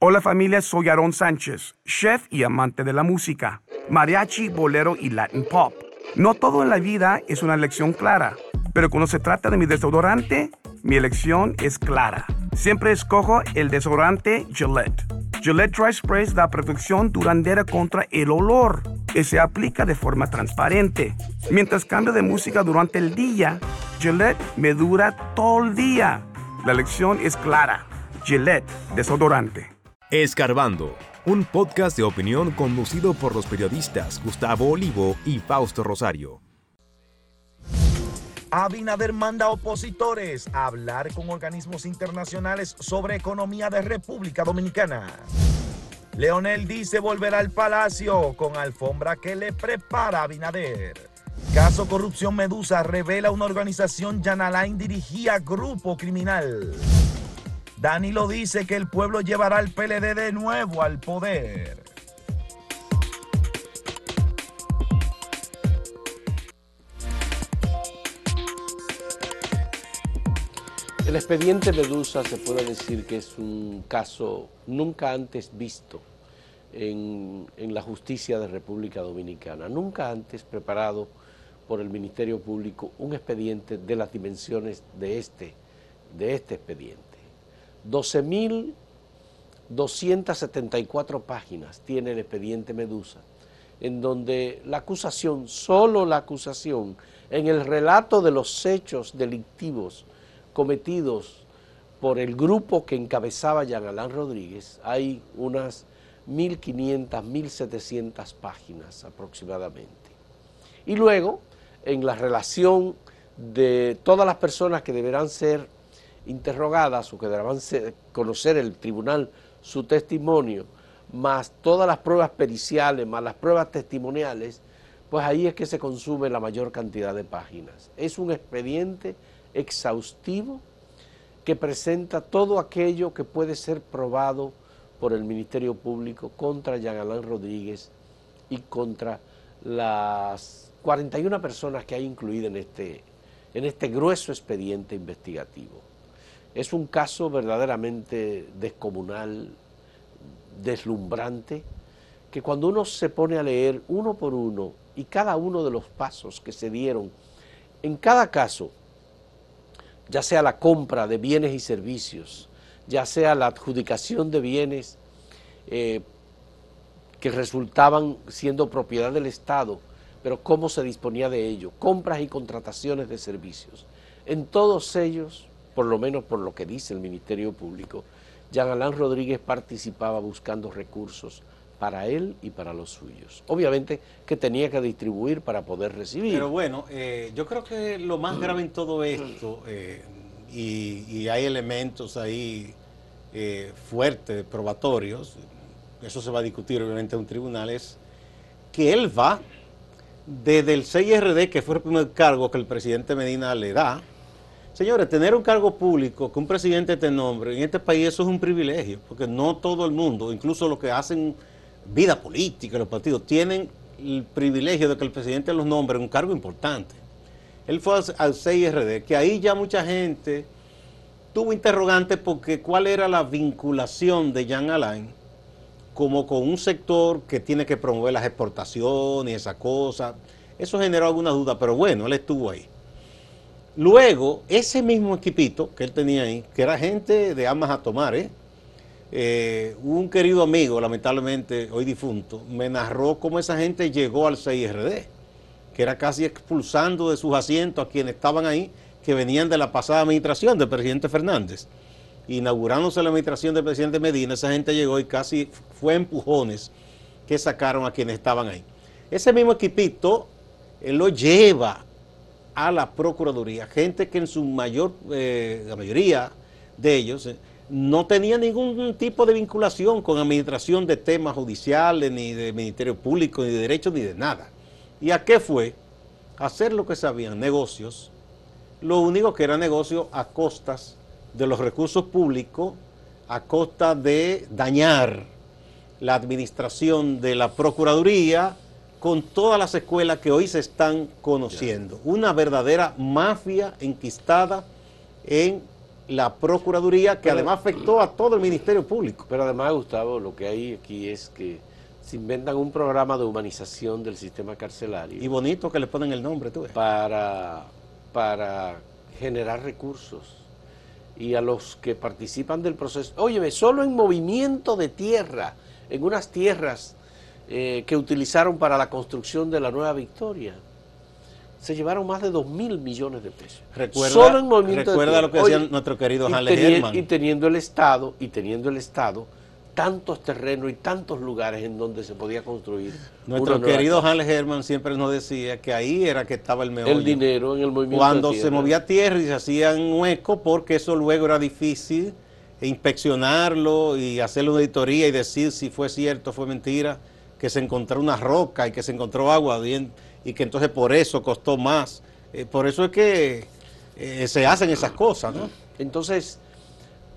Hola familia, soy Aaron Sánchez, chef y amante de la música, mariachi, bolero y Latin pop. No todo en la vida es una elección clara, pero cuando se trata de mi desodorante, mi elección es clara. Siempre escojo el desodorante Gillette. Gillette Dry Spray da protección duradera contra el olor y se aplica de forma transparente. Mientras cambio de música durante el día, Gillette me dura todo el día. La elección es clara. Gillette, desodorante. Escarbando, un podcast de opinión conducido por los periodistas Gustavo Olivo y Fausto Rosario. Abinader manda opositores a hablar con organismos internacionales sobre economía de República Dominicana. Leonel dice volver al palacio con alfombra que le prepara Abinader. Caso Corrupción Medusa revela una organización Yanalain dirigía grupo criminal. Danilo dice que el pueblo llevará al PLD de nuevo al poder. El expediente Medusa se puede decir que es un caso nunca antes visto en, en, la justicia de República Dominicana, nunca antes preparado por el Ministerio Público un expediente de las dimensiones de este, de este expediente. 12.274 páginas tiene el expediente Medusa, en donde la acusación, solo la acusación, en el relato de los hechos delictivos cometidos por el grupo que encabezaba Jean Alain Rodríguez, hay unas 1.500, 1.700 páginas aproximadamente. Y luego, en la relación de todas las personas que deberán ser interrogadas o que deberán conocer el tribunal su testimonio, más todas las pruebas periciales, más las pruebas testimoniales, pues ahí es que se consume la mayor cantidad de páginas. Es un expediente exhaustivo que presenta todo aquello que puede ser probado por el Ministerio Público contra Jean Alain Rodríguez y contra las 41 personas que hay incluidas en este, en este grueso expediente investigativo. Es un caso verdaderamente descomunal, deslumbrante, que cuando uno se pone a leer uno por uno y cada uno de los pasos que se dieron, en cada caso, ya sea la compra de bienes y servicios, ya sea la adjudicación de bienes eh, que resultaban siendo propiedad del Estado, pero cómo se disponía de ello, compras y contrataciones de servicios. En todos ellos por lo menos por lo que dice el Ministerio Público, Jean Alain Rodríguez participaba buscando recursos para él y para los suyos. Obviamente que tenía que distribuir para poder recibir. Pero bueno, eh, yo creo que lo más grave en todo esto, eh, y, hay elementos ahí eh, fuertes, probatorios, eso se va a discutir obviamente en un tribunal, es que él va desde el CIRD, que fue el primer cargo que el presidente Medina le da, Señores, tener un cargo público que un presidente te nombre en este país eso es un privilegio, porque no todo el mundo, incluso los que hacen vida política, los partidos, tienen el privilegio de que el presidente los nombre un cargo importante. Él fue al CIRD, que ahí ya mucha gente tuvo interrogantes porque cuál era la vinculación de Jean Alain como con un sector que tiene que promover las exportaciones y esa cosa. Eso generó alguna duda, pero bueno, él estuvo ahí. Luego, ese mismo equipito que él tenía ahí, que era gente de amas a tomar, ¿eh? ¿eh? un querido amigo, lamentablemente hoy difunto, me narró cómo esa gente llegó al CIRD, que era casi expulsando de sus asientos a quienes estaban ahí, que venían de la pasada administración del presidente Fernández. Inaugurándose la administración del presidente Medina, esa gente llegó y casi fue empujones que sacaron a quienes estaban ahí. Ese mismo equipito, él lo lleva a la Procuraduría, gente que en su mayor, eh, la mayoría de ellos, eh, no tenía ningún tipo de vinculación con administración de temas judiciales, ni de Ministerio Público, ni de Derecho, ni de nada. ¿Y a qué fue? Hacer lo que sabían, negocios. Lo único que era negocio a costas de los recursos públicos, a costa de dañar la administración de la Procuraduría, con todas las escuelas que hoy se están conociendo. Una verdadera mafia enquistada en la Procuraduría, que Pero- además afectó a todo el Ministerio Público. Pero además, Gustavo, lo que hay aquí es que se inventan un programa de humanización del sistema carcelario Y bonito que le ponen el nombre, tú ves. para, para generar recursos. Y a los que participan del proceso, óyeme, solo en movimiento de tierra, en unas tierras eh, que utilizaron para la construcción de la Nueva Victoria, se llevaron más de 2 mil millones de pesos. Recuerda, Solo en movimiento de recuerda lo que decía nuestro querido y teni- Herman. Y teniendo el Estado, y teniendo el Estado, tantos terrenos y tantos lugares en donde se podía construir. Nuestro querido. Hanley Herman siempre nos decía que ahí era que estaba el meollo. el dinero en el movimiento Cuando se movía tierra y se hacían hueco, porque eso luego era difícil inspeccionarlo y hacerle una auditoría y decir si fue cierto o fue mentira, que se encontró una roca y que se encontró agua y que entonces por eso costó más. Eh, por eso es que eh, se hacen esas cosas, ¿no? Entonces,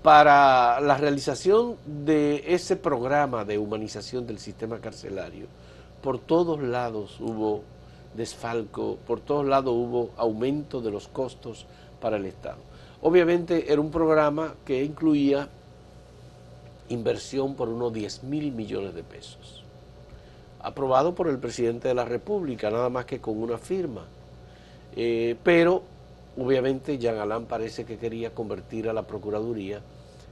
para la realización de ese programa de humanización del sistema carcelario, por todos lados hubo desfalco, por todos lados hubo aumento de los costos para el Estado. Obviamente era un programa que incluía inversión por unos 10 mil millones de pesos, aprobado por el presidente de la República, nada más que con una firma. Eh, pero obviamente Jean Alain parece que quería convertir a la Procuraduría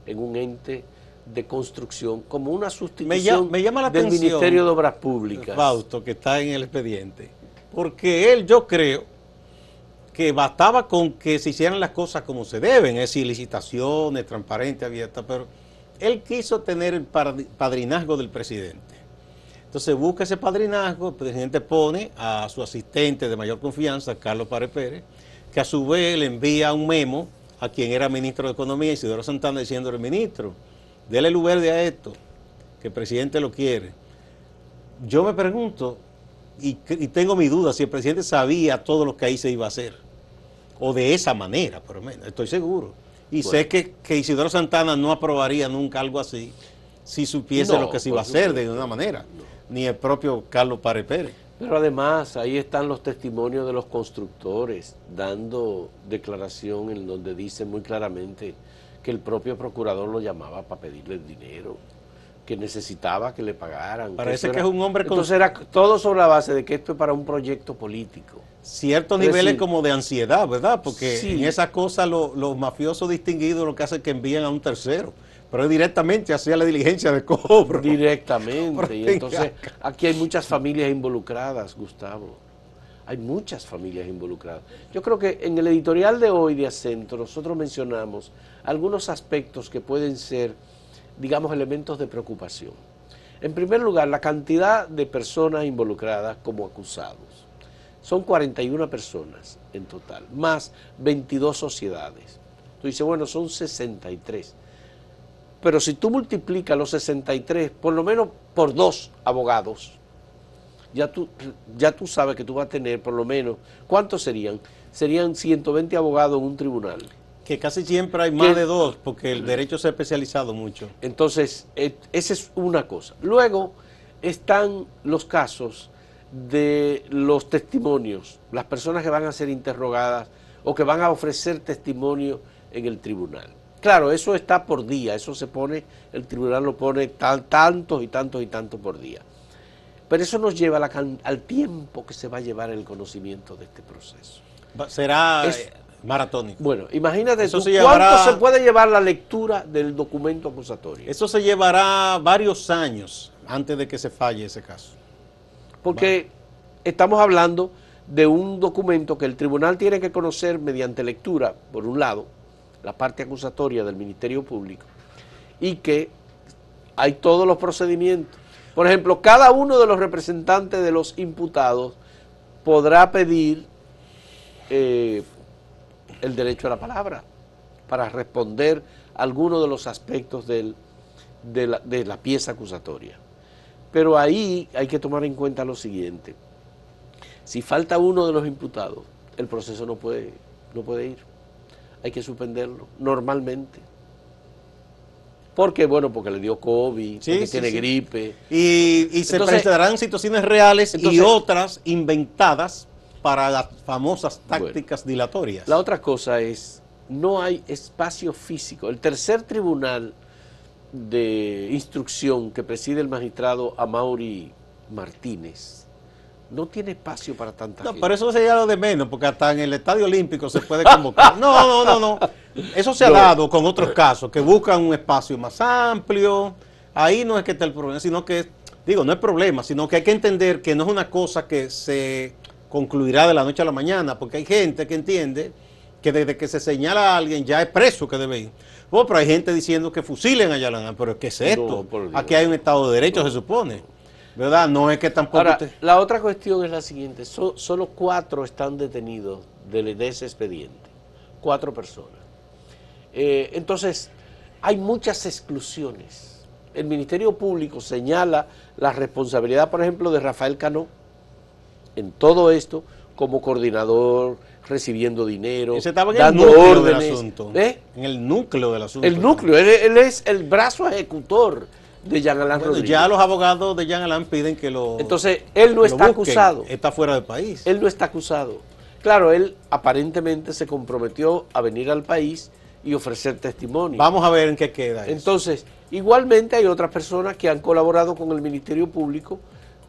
en un ente de construcción, como una sustitución me llama la del atención, Ministerio de Obras Públicas. Fausto, que está en el expediente. Porque él, yo creo que bastaba con que se hicieran las cosas como se deben, es decir, licitaciones, transparentes, abiertas, pero él quiso tener el padri- padrinazgo del presidente. Entonces busca ese padrinazgo, el presidente pone a su asistente de mayor confianza, Carlos Párez Pérez, que a su vez le envía un memo a quien era ministro de Economía, Isidoro Santana, diciéndole, ministro, déle luz verde a esto, que el presidente lo quiere. Yo me pregunto, y, y tengo mi duda, si el presidente sabía todo lo que ahí se iba a hacer, o de esa manera, por lo menos, estoy seguro. Y sé que, que Isidoro Santana no aprobaría nunca algo así si supiese No, lo que se iba a hacer de ninguna manera, ni el propio Carlos Párez Pérez. Pero además ahí están los testimonios de los constructores dando declaración en donde dicen muy claramente que el propio procurador lo llamaba para pedirle dinero, que necesitaba que le pagaran. Parece que es un hombre con- Entonces era todo sobre la base de que esto es para un proyecto político. Ciertos Es niveles decir, como de ansiedad, ¿verdad? Porque sí. en esas cosas lo- los mafiosos distinguidos lo que hacen es que envían a un tercero, pero es directamente hacia la diligencia de cobro. Directamente. Y entonces aquí hay muchas familias involucradas, Gustavo. Hay muchas familias involucradas. Yo creo que en el editorial de hoy de Acento nosotros mencionamos algunos aspectos que pueden ser, digamos, elementos de preocupación. En primer lugar, la cantidad de personas involucradas como acusados. Son 41 personas en total, más 22 sociedades. Tú dices, bueno, son 63. Pero si tú multiplicas los 63, por lo menos por dos abogados, ya tú, ya tú sabes que tú vas a tener por lo menos, ¿cuántos serían? Serían 120 abogados en un tribunal. Que casi siempre hay más ¿Qué? de dos, porque el derecho se ha especializado mucho. Entonces, eh, esa es una cosa. Luego están los casos de los testimonios, las personas que van a ser interrogadas o que van a ofrecer testimonio en el tribunal. Claro, eso está por día, eso se pone, el tribunal lo pone tal, tantos y tantos y tantos por día. Pero eso nos lleva la al tiempo que se va a llevar el conocimiento de este proceso. Será Es- eh, maratónico. Bueno, imagínate Eso tú, se llevará- cuánto se puede llevar la lectura del documento acusatorio. Eso se llevará varios años antes de que se falle ese caso. Porque estamos hablando de un documento que el tribunal tiene que conocer mediante lectura, por un lado, la parte acusatoria del Ministerio Público, y que hay todos los procedimientos. Por ejemplo, cada uno de los representantes de los imputados podrá pedir eh, el derecho a la palabra para responder algunos de los aspectos de, la, de la pieza acusatoria. Pero ahí hay que tomar en cuenta lo siguiente. Si falta uno de los imputados, el proceso no puede, no puede ir. Hay que suspenderlo, normalmente. ¿Por qué? Bueno, porque le dio COVID, Sí, porque sí, tiene sí. gripe. Y, y se Entonces- presentarán situaciones reales y otras inventadas para las famosas tácticas dilatorias. La otra cosa es no hay espacio físico. El tercer tribunal de instrucción que preside el magistrado Amaury Martínez no tiene espacio para tanta No, gente. pero eso sería lo de menos, porque hasta en el Estadio Olímpico se puede convocar. No, no, no, no. Eso se ha No. dado con otros casos, que buscan un espacio más amplio. Ahí no es que esté el problema, sino que, digo, no es problema, sino que hay que entender que no es una cosa que se concluirá de la noche a la mañana, porque hay gente que entiende que desde que se señala a alguien ya es preso que debe ir. Oh, pero hay gente diciendo que fusilen a Yalanán, pero ¿qué es esto? No. Aquí hay un Estado de Derecho, se supone. ¿Verdad? No es que tampoco... Ahora, usted- la otra cuestión es la siguiente. So- solo cuatro están detenidos de, de ese expediente. Cuatro personas. Eh, entonces, hay muchas exclusiones. El Ministerio Público señala la responsabilidad, por ejemplo, de Rafael Cano en todo esto como coordinador, recibiendo dinero, estaba en el dando núcleo órdenes. del asunto. ¿Eh? En el núcleo del asunto. El núcleo, él, él es el brazo ejecutor de Jean Alain Bueno, Rodríguez. ya los abogados de Jean Alain piden que lo. Entonces, él no está busquen. acusado. Está fuera del país. Él no está acusado. Claro, él aparentemente se comprometió a venir al país y ofrecer testimonio. Vamos a ver en qué queda. eso. Entonces, igualmente hay otras personas que han colaborado con el Ministerio Público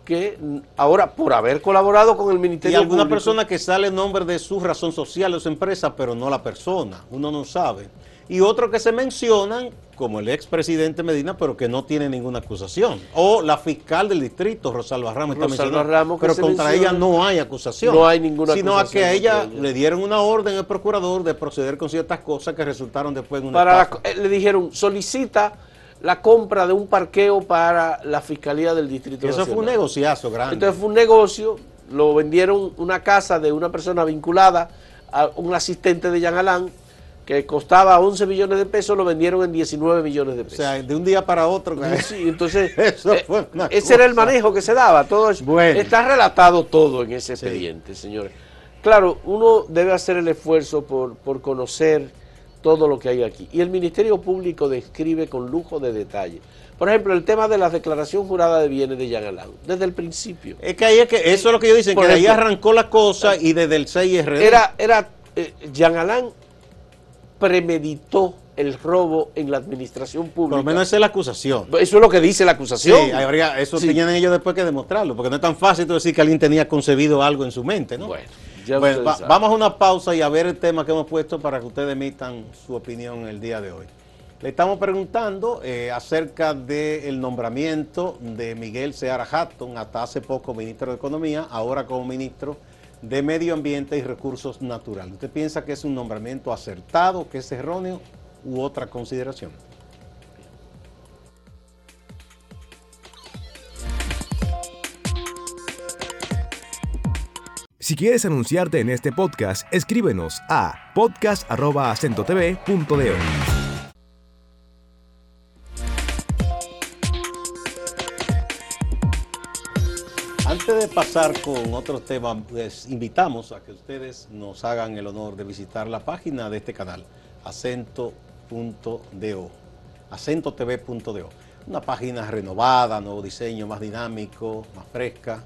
que ahora, por haber colaborado con el y Ministerio alguna Público... persona que sale en nombre de su razón social o su empresa, pero no la persona. Uno no sabe. Y otros que se mencionan, como el expresidente Medina, pero que no tiene ninguna acusación. O la fiscal del distrito, Rosalba Ramos, está Rosalba Ramos, que pero contra menciona. ella no hay acusación. No hay ninguna Sino a acusación que a ella contra ella. le dieron una orden al procurador de proceder con ciertas cosas que resultaron después en una para la- eh, le dijeron, solicita la compra de un parqueo para la Fiscalía del Distrito eso fue un negociazo grande. Entonces fue un negocio, lo vendieron una casa de una persona vinculada a un asistente de Jean Alain, que costaba 11 millones de pesos, lo vendieron en 19 millones de o pesos. sea, de un día para otro. Sí, entonces, Eso eh, fue una ese era el manejo que se daba. Todo eso. Bueno. Está relatado todo en ese expediente, señores. Claro, uno debe hacer el esfuerzo por, por conocer todo lo que hay aquí. Y el Ministerio Público describe con lujo de detalle. Por ejemplo, el tema de la declaración jurada de bienes de Jean Alain, desde el principio. Es que ahí es que eso es lo que ellos dicen, Por que de ahí ejemplo, arrancó la cosa y desde el 6RD. Era, era, eh, Jean Alain premeditó el robo en la administración pública. por lo menos esa es la acusación. Eso es lo que dice la Sí, acusación. habría- eso Sí. tenían ellos después que demostrarlo, porque no es tan fácil tú decir que alguien tenía concebido algo en su mente, ¿no? Bueno, ya Bueno, va- vamos a una pausa y a ver el tema que hemos puesto para que ustedes emitan su opinión el día de hoy. Le estamos preguntando eh, acerca del nombramiento de Miguel Seara Hatton, hasta hace poco ministro de Economía, ahora como ministro de Medio Ambiente y Recursos Naturales. ¿Usted piensa que es un nombramiento acertado, que es erróneo u otra consideración? Si quieres anunciarte en este podcast, escríbenos a podcast.acentotv.de. Antes de pasar con otros temas, les invitamos a que ustedes nos hagan el honor de visitar la página de este canal, acento.do, acentotv.do. Una página renovada, nuevo diseño, más dinámico, más fresca,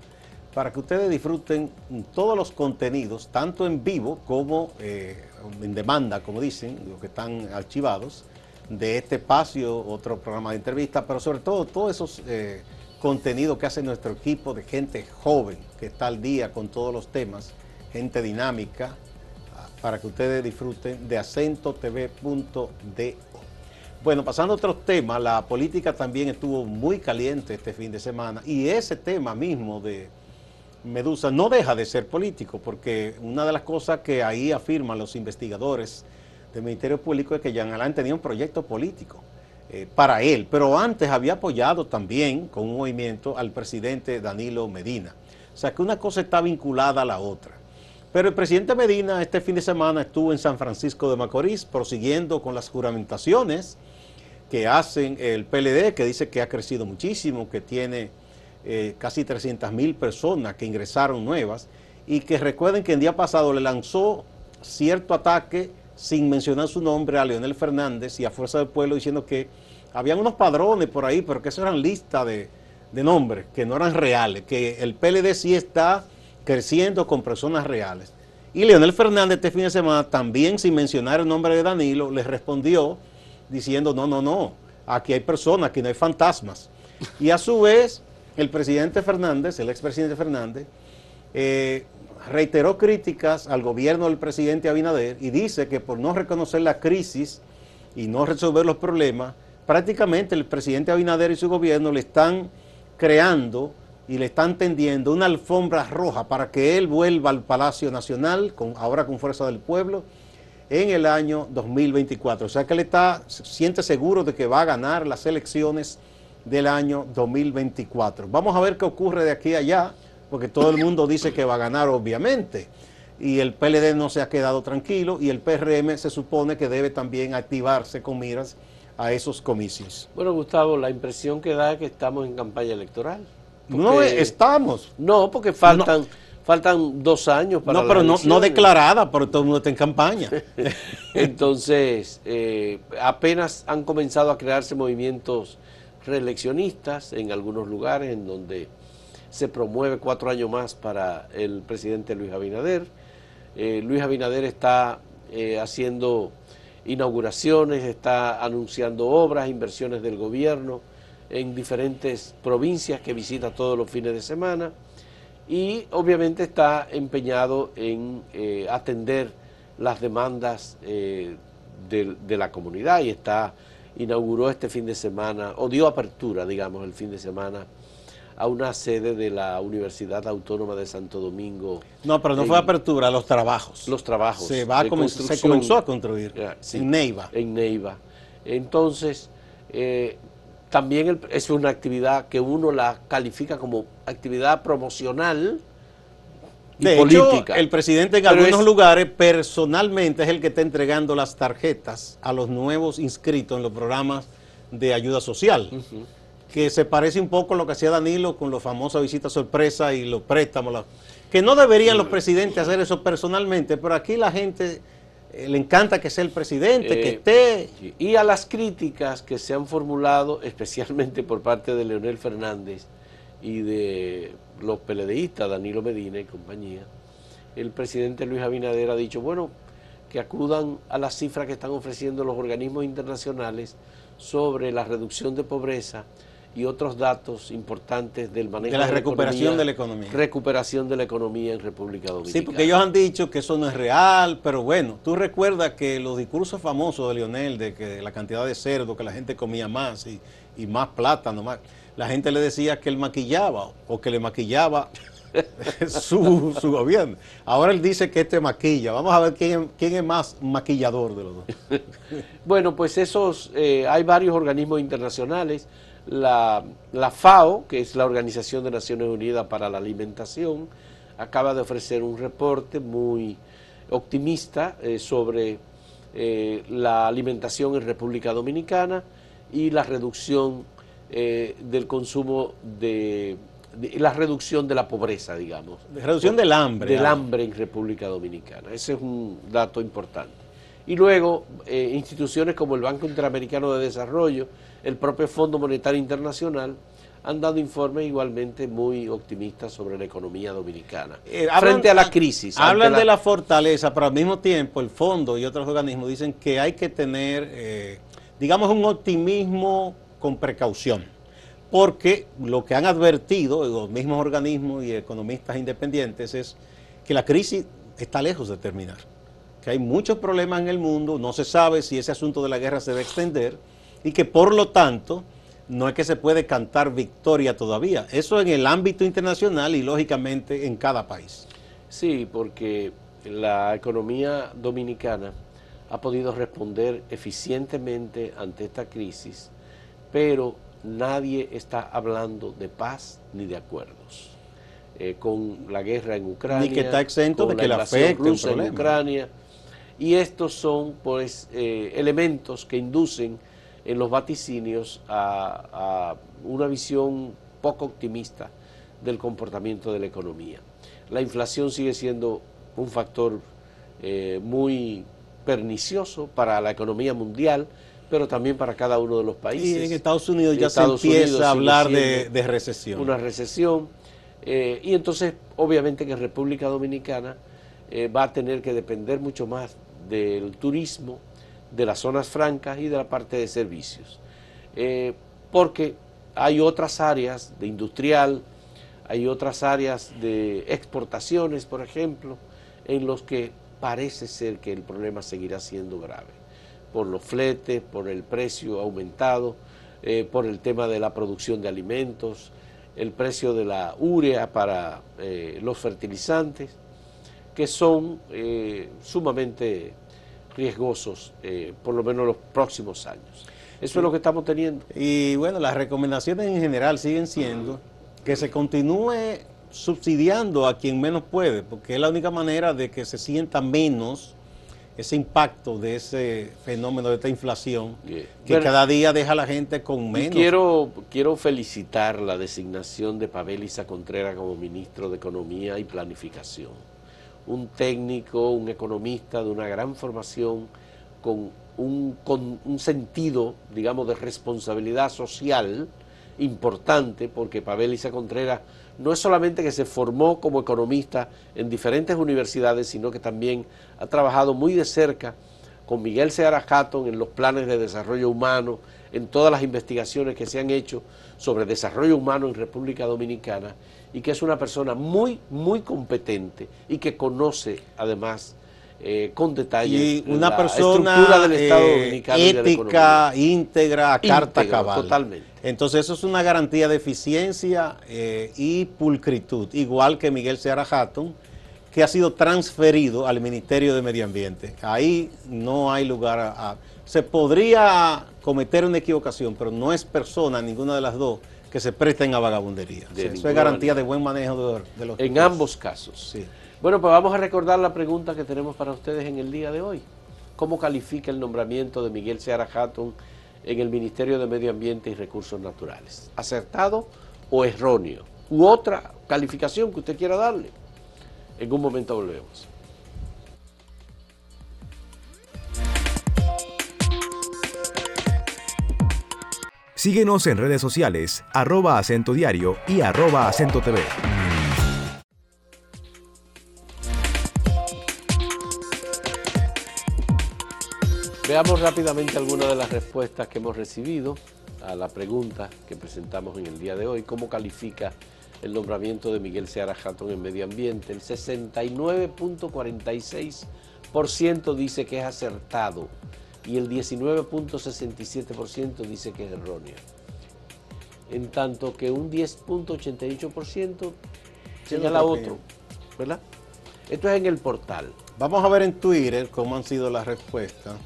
para que ustedes disfruten todos los contenidos, tanto en vivo como eh, en demanda, como dicen, los que están archivados, de este espacio, otro programa de entrevista, pero sobre todo todos esos eh, contenidos que hace nuestro equipo de gente joven que está al día con todos los temas, gente dinámica, para que ustedes disfruten de acentotv.do. Bueno, pasando a otros temas, la política también estuvo muy caliente este fin de semana y ese tema mismo de Medusa no deja de ser político, porque una de las cosas que ahí afirman los investigadores del Ministerio Público es que Jean Alain tenía un proyecto político eh, para él, pero antes había apoyado también con un movimiento al presidente Danilo Medina. O sea que una cosa está vinculada a la otra. Pero el presidente Medina este fin de semana estuvo en San Francisco de Macorís prosiguiendo con las juramentaciones que hacen el PLD, que dice que ha crecido muchísimo, que tiene eh, casi 300 mil personas que ingresaron nuevas y que recuerden que el día pasado le lanzó cierto ataque sin mencionar su nombre a Leonel Fernández y a Fuerza del Pueblo diciendo que habían unos padrones por ahí, pero que eso eran listas de, de nombres, que no eran reales, que el PLD sí está creciendo con personas reales. Y Leonel Fernández este fin de semana, también sin mencionar el nombre de Danilo, le respondió diciendo, no, no, no, aquí hay personas, aquí no hay fantasmas. Y a su vez, el presidente Fernández, el expresidente Fernández, eh, reiteró críticas al gobierno del presidente Abinader y dice que por no reconocer la crisis y no resolver los problemas, prácticamente el presidente Abinader y su gobierno le están creando y le están tendiendo una alfombra roja para que él vuelva al Palacio Nacional, ahora con Fuerza del Pueblo, en el año 2024. O sea que él está, siente seguro de que va a ganar las elecciones del año 2024. Vamos a ver qué ocurre de aquí a allá, porque todo el mundo dice que va a ganar, obviamente. Y el PLD no se ha quedado tranquilo y el PRM se supone que debe también activarse con miras a esos comicios. Bueno, Gustavo, la impresión que da es que estamos en campaña electoral. no estamos. No, porque faltan, faltan dos años para. No, pero no, no, declarada, pero todo el mundo está en campaña. Entonces, eh, apenas han comenzado a crearse movimientos reeleccionistas en algunos lugares en donde se promueve cuatro años más para el presidente Luis Abinader. Eh, Luis Abinader está eh, haciendo inauguraciones, está anunciando obras, inversiones del gobierno en diferentes provincias que visita todos los fines de semana y obviamente está empeñado en eh, atender las demandas de, de, la comunidad y está inauguró este fin de semana, o dio apertura, digamos, el fin de semana a una sede de la Universidad Autónoma de Santo Domingo. No, pero no fue apertura, los trabajos. Los trabajos. Se, va a se comenzó a construir en Neiva. En Neiva. Entonces, eh, también es una actividad que uno la califica como actividad promocional de hecho, el presidente en algunos lugares personalmente es el que está entregando las tarjetas a los nuevos inscritos en los programas de ayuda social, que se parece un poco a lo que hacía Danilo con los famosos visitas sorpresa y los préstamos, que no deberían los presidentes hacer eso personalmente, pero aquí la gente eh, le encanta que sea el presidente, que eh, esté. Y a las críticas que se han formulado, especialmente por parte de Leonel Fernández y de los peledeístas, Danilo Medina y compañía, el presidente Luis Abinader ha dicho, bueno, que acudan a las cifras que están ofreciendo los organismos internacionales sobre la reducción de pobreza y otros datos importantes del manejo de la, recuperación de la economía. Recuperación de la economía en República Dominicana. Sí, porque ellos han dicho que eso no es real, pero bueno, tú recuerdas que los discursos famosos de Lionel de que la cantidad de cerdo que la gente comía más y, y más plátano, más la gente le decía que él maquillaba o que le maquillaba su, gobierno. Ahora él dice que este maquilla. Vamos a ver quién, quién es más maquillador de los dos. bueno, pues esos, eh, hay varios organismos internacionales. La, FAO, que es la Organización de Naciones Unidas para la Alimentación, acaba de ofrecer un reporte muy optimista eh, sobre eh, la alimentación en República Dominicana y la reducción eh, del consumo de, la reducción de la pobreza, digamos. De reducción del hambre. Del hambre en República Dominicana. Ese es un dato importante. Y luego, instituciones como el Banco Interamericano de Desarrollo, el propio Fondo Monetario Internacional, han dado informes igualmente muy optimistas sobre la economía dominicana eh, frente a la crisis. Hablan de la fortaleza, pero al mismo tiempo el fondo y otros organismos dicen que hay que tener, digamos, un optimismo con precaución, porque lo que han advertido los mismos organismos y economistas independientes es que la crisis está lejos de terminar, que hay muchos problemas en el mundo, no se sabe si ese asunto de la guerra se va a extender y que por lo tanto no es que se puede cantar victoria todavía, eso en el ámbito internacional y lógicamente en cada país. Sí, porque la economía dominicana ha podido responder eficientemente ante esta crisis pero nadie está hablando de paz ni de acuerdos. Eh, con la guerra en Ucrania, ni que está exento de que la, afecte en Ucrania, y estos son pues eh, elementos que inducen en los vaticinios a, una visión poco optimista del comportamiento de la economía. La inflación sigue siendo un factor eh, muy pernicioso para la economía mundial, pero también para cada uno de los países. Y en Estados Unidos ya se empieza a hablar de, recesión. Una recesión. Eh, y entonces, obviamente que República Dominicana eh, va a tener que depender mucho más del turismo, de las zonas francas y de la parte de servicios. Eh, porque hay otras áreas de industrial, hay otras áreas de exportaciones, por ejemplo, en los que parece ser que el problema seguirá siendo grave, por los fletes, por el precio aumentado, eh, por el tema de la producción de alimentos, el precio de la urea para eh, los fertilizantes, que son sumamente riesgosos, por lo menos los próximos años. Eso es lo que estamos teniendo. Y bueno, las recomendaciones en general siguen siendo que se continúe subsidiando a quien menos puede, porque es la única manera de que se sienta menos ese impacto de ese fenómeno de esta inflación que cada día deja a la gente con menos. Quiero, quiero felicitar la designación de Pavel Isa Contreras como ministro de Economía y Planificación. Un técnico, un economista de una gran formación con un, con un sentido, digamos, de responsabilidad social importante, porque Pavel Isa Contreras no es solamente que se formó como economista en diferentes universidades, sino que también ha trabajado muy de cerca con Miguel Seara Hatton en los planes de desarrollo humano, en todas las investigaciones que se han hecho sobre desarrollo humano en República Dominicana, y que es una persona muy, muy competente y que conoce además eh, con detalle una la persona estructura del Estado eh, Dominicano ética, íntegra, carta cabal. Totalmente. Entonces eso es una garantía de eficiencia eh, y pulcritud, igual que Miguel Seara Hatton, que ha sido transferido al Ministerio de Medio Ambiente. Ahí no hay lugar a, se podría cometer una equivocación, pero no es persona, ninguna de las dos, que se presten a vagabundería. eso es garantía de buen manejo de, los... En ambos casos. Sí. Bueno, pues vamos a recordar la pregunta que tenemos para ustedes en el día de hoy. ¿Cómo califica el nombramiento de Miguel Seara Hatton en el Ministerio de Medio Ambiente y Recursos Naturales? ¿Acertado o erróneo? ¿U otra calificación que usted quiera darle? En un momento volvemos. Síguenos en redes sociales, arroba acento diario y arroba acento TV. Veamos rápidamente algunas de las respuestas que hemos recibido a la pregunta que presentamos en el día de hoy. ¿Cómo califica el nombramiento de Miguel Seara Hatton en medio ambiente? El 69.46% dice que es acertado y el 19.67% dice que es erróneo. En tanto que un 10.88% señala otro, ¿verdad? Esto es en el portal. Vamos a ver en Twitter cómo han sido las respuestas.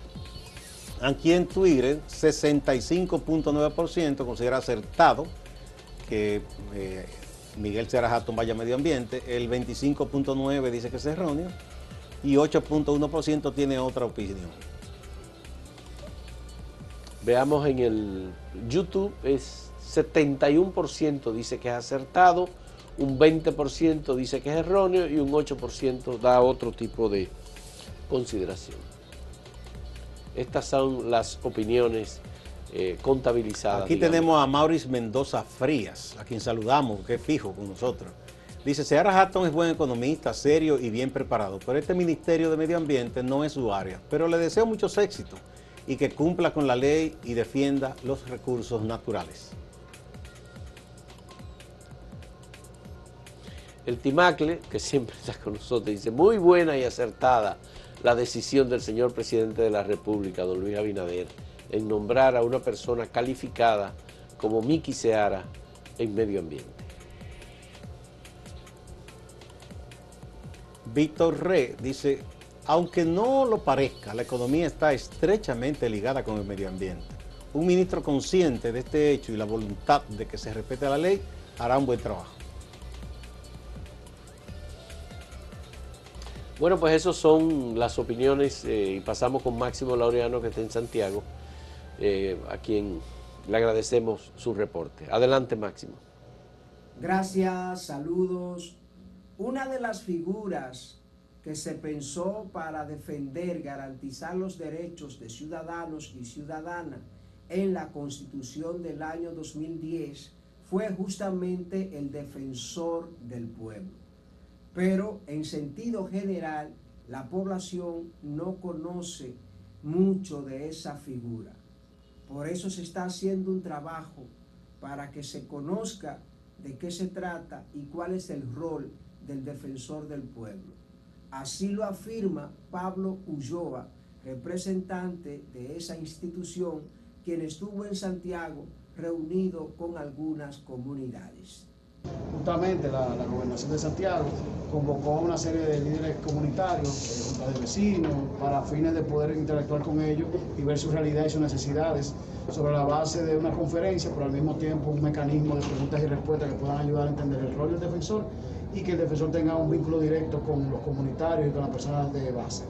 Aquí en Twitter, 65.9% considera acertado que eh, Miguel Hatton vaya a medio ambiente, el 25.9% dice que es erróneo y 8.1% tiene otra opinión. Veamos en el YouTube, es 71% dice que es acertado, un 20% dice que es erróneo y un 8% da otro tipo de consideración. Estas son las opiniones eh, contabilizadas. Aquí tenemos a Maurice Mendoza Frías, a quien saludamos, que es fijo con nosotros. Dice, Seara Hatton es buen economista, serio y bien preparado, pero este Ministerio de Medio Ambiente no es su área. Pero le deseo muchos éxitos y que cumpla con la ley y defienda los recursos naturales. El Timacle, que siempre está con nosotros, dice, muy buena y acertada la decisión del señor presidente de la República, don Luis Abinader, en nombrar a una persona calificada como Miki Seara en medio ambiente. Víctor Re dice, aunque no lo parezca, la economía está estrechamente ligada con el medio ambiente. Un ministro consciente de este hecho y la voluntad de que se respete la ley hará un buen trabajo. Bueno, pues esas son las opiniones eh, y pasamos con Máximo Laureano que está en Santiago, eh, a quien le agradecemos su reporte. Adelante, Máximo. Gracias, saludos. Una de las figuras que se pensó para defender, garantizar los derechos de ciudadanos y ciudadanas en la Constitución del año 2010 fue justamente el defensor del pueblo Pero en sentido general, la población no conoce mucho de esa figura. Por eso se está haciendo un trabajo para que se conozca de qué se trata y cuál es el rol del defensor del pueblo. Así lo afirma Pablo Ulloa, representante de esa institución, quien estuvo en Santiago reunido con algunas comunidades. Justamente la, gobernación de Santiago convocó a una serie de líderes comunitarios, de de vecinos, para fines de poder interactuar con ellos y ver su realidad y sus necesidades sobre la base de una conferencia, pero al mismo tiempo un mecanismo de preguntas y respuestas que puedan ayudar a entender el rol del defensor y que el defensor tenga un vínculo directo con los comunitarios y con las personas de base.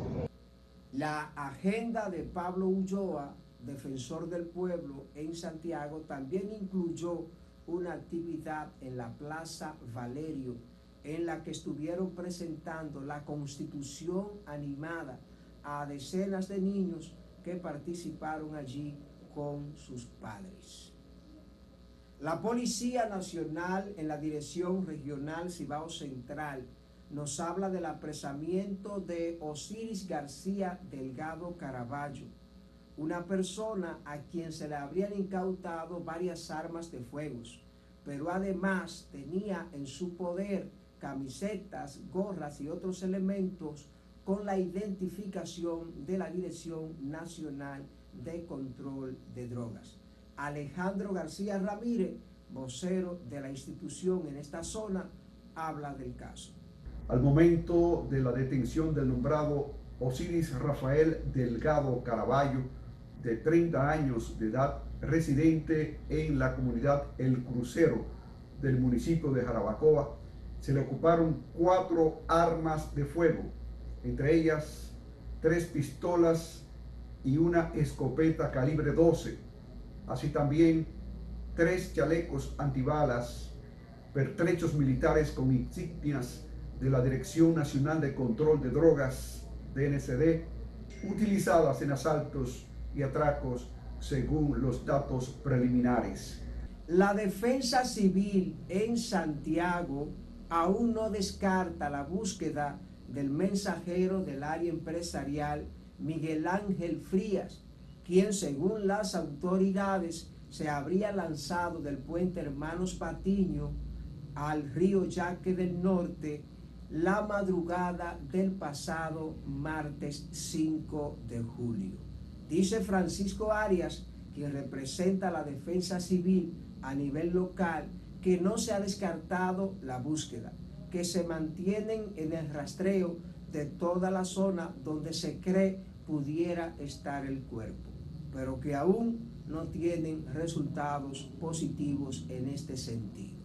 La agenda de Pablo Ulloa, defensor del pueblo en Santiago, también incluyó una actividad en la Plaza Valerio en la que estuvieron presentando la constitución animada a decenas de niños que participaron allí con sus padres. La Policía Nacional en la Dirección Regional Cibao Central nos habla del apresamiento de Osiris García Delgado Caraballo, una persona a quien se le habrían incautado varias armas de fuego, pero además tenía en su poder camisetas, gorras y otros elementos con la identificación de la Dirección Nacional de Control de Drogas. Alejandro García Ramírez, vocero de la institución en esta zona, habla del caso. Al momento de la detención del nombrado Osiris Rafael Delgado Caraballo, de 30 años de edad, residente en la comunidad El Crucero del municipio de Jarabacoa, se le ocuparon cuatro armas de fuego, entre ellas tres pistolas y una escopeta calibre 12, así también tres chalecos antibalas, pertrechos militares con insignias de la Dirección Nacional de Control de Drogas, DNCD, utilizadas en asaltos y atracos según los datos preliminares. La defensa civil en Santiago aún no descarta la búsqueda del mensajero del área empresarial Miguel Ángel Frías, quien según las autoridades se habría lanzado del puente Hermanos Patiño al río Yaque del Norte la madrugada del pasado martes 5 de julio. Dice Francisco Arias, quien representa la defensa civil a nivel local, que no se ha descartado la búsqueda, que se mantienen en el rastreo de toda la zona donde se cree pudiera estar el cuerpo, pero que aún no tienen resultados positivos en este sentido.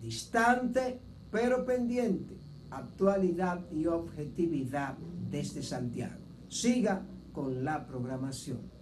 Distante pero pendiente, actualidad y objetividad desde Santiago. Siga con la programación.